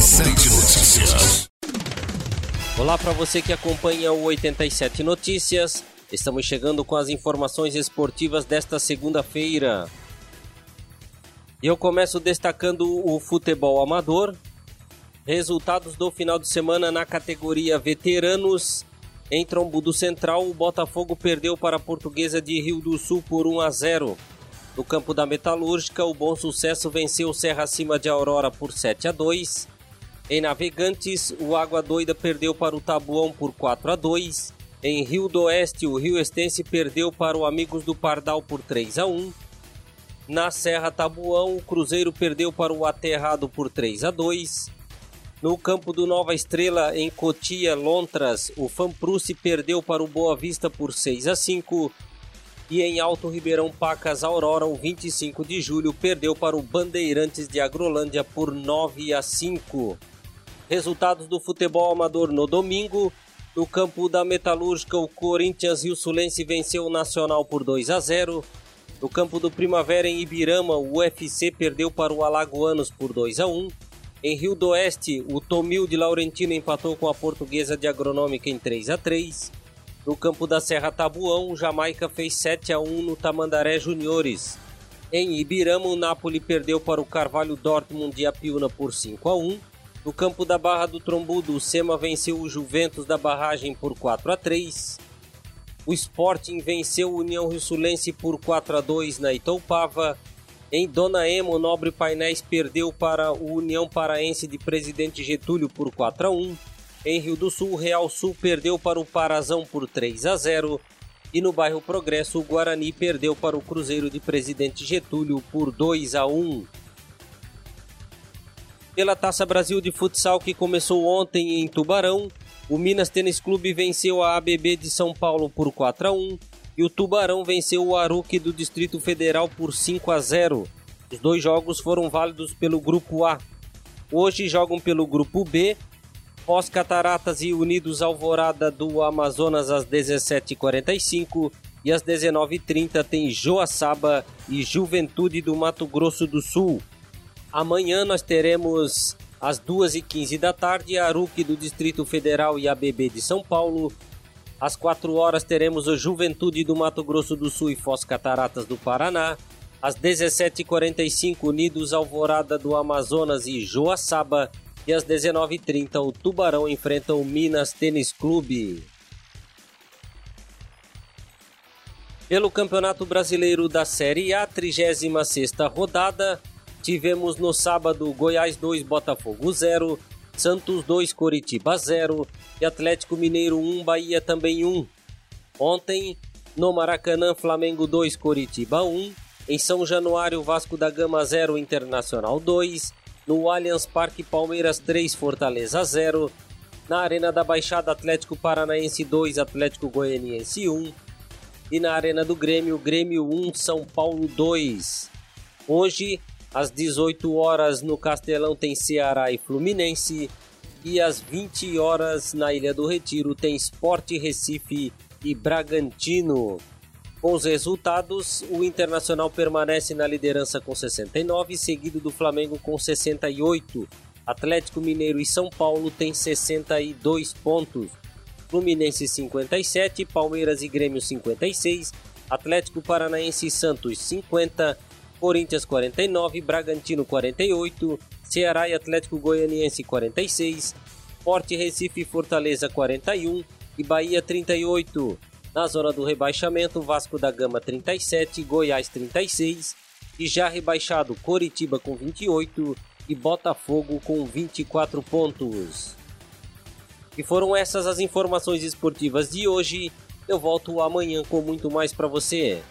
87 Notícias. Olá para você que acompanha o 87 Notícias. Estamos chegando com as informações esportivas desta segunda-feira. E eu começo destacando o futebol amador. Resultados do final de semana na categoria veteranos. Em Trombo do Central, o Botafogo perdeu para a Portuguesa de Rio do Sul por 1 a 0. No campo da Metalúrgica, o Bom Sucesso venceu Serra Acima de Aurora por 7 a 2. Em Navegantes, o Água Doida perdeu para o Tabuão por 4 a 2. Em Rio do Oeste, o Rio Estense perdeu para o Amigos do Pardal por 3 a 1. Na Serra Tabuão, o Cruzeiro perdeu para o Aterrado por 3 a 2. No campo do Nova Estrela, em Cotia, Lontras, o Fanpruce perdeu para o Boa Vista por 6 a 5 e em Alto Ribeirão Pacas Aurora, o 25 de julho, perdeu para o Bandeirantes de Agrolândia por 9 a 5. Resultados do futebol amador no domingo. No campo da Metalúrgica, o Corinthians Rio Sulense venceu o Nacional por 2 a 0. No campo do Primavera, em Ibirama, o UFC perdeu para o Alagoanos por 2 a 1. Em Rio do Oeste, o Tomil de Laurentino empatou com a Portuguesa de Agronômica em 3 a 3. No campo da Serra Tabuão, o Jamaica fez 7 a 1 no Tamandaré Juniores. Em Ibirama, o Napoli perdeu para o Carvalho Dortmund de Apiúna por 5 a 1. No campo da Barra do Trombudo, o Sema venceu o Juventus da Barragem por 4 a 3. O Sporting venceu o União Rio-Sulense por 4 a 2 na Itoupava. Em Dona Emo, o Nobre Painéis perdeu para o União Paraense de Presidente Getúlio por 4 a 1. Em Rio do Sul, o Real Sul perdeu para o Parazão por 3 a 0 e no bairro Progresso, o Guarani perdeu para o Cruzeiro de Presidente Getúlio por 2 a 1. Pela Taça Brasil de Futsal que começou ontem em Tubarão, o Minas Tênis Clube venceu a ABB de São Paulo por 4 a 1 e o Tubarão venceu o Aruque do Distrito Federal por 5 a 0. Os dois jogos foram válidos pelo Grupo A. Hoje jogam pelo Grupo B Pós-Cataratas e Unidos Alvorada do Amazonas às 17h45 e às 19h30 tem Joaçaba e Juventude do Mato Grosso do Sul. Amanhã nós teremos às 2h15 da tarde Aruque do Distrito Federal e ABB de São Paulo. Às 4 horas teremos o Juventude do Mato Grosso do Sul e Foz Cataratas do Paraná. Às 17h45 Unidos Alvorada do Amazonas e Joaçaba e às 19h30, o Tubarão enfrenta o Minas Tênis Clube. Pelo Campeonato Brasileiro da Série A, 36ª rodada, tivemos no sábado Goiás 2, Botafogo 0, Santos 2, Coritiba 0 e Atlético Mineiro 1, Bahia também 1. Ontem, no Maracanã, Flamengo 2, Coritiba 1. Em São Januário, Vasco da Gama 0, Internacional 2. No Allianz Parque, Palmeiras 3, Fortaleza 0. Na Arena da Baixada, Atlético Paranaense 2, Atlético Goianiense 1. E na Arena do Grêmio, Grêmio 1, São Paulo 2. Hoje, às 18 horas, no Castelão tem Ceará e Fluminense. E às 20 horas, na Ilha do Retiro, tem Sport Recife e Bragantino. Com os resultados, o Internacional permanece na liderança com 69, seguido do Flamengo com 68. Atlético Mineiro e São Paulo têm 62 pontos. Fluminense 57, Palmeiras e Grêmio 56, Atlético Paranaense e Santos 50, Corinthians 49, Bragantino 48, Ceará e Atlético Goianiense 46, Forte Recife e Fortaleza 41 e Bahia 38. Na zona do rebaixamento, Vasco da Gama 37, Goiás 36 e já rebaixado Coritiba com 28 e Botafogo com 24 pontos. E foram essas as informações esportivas de hoje. Eu volto amanhã com muito mais para você.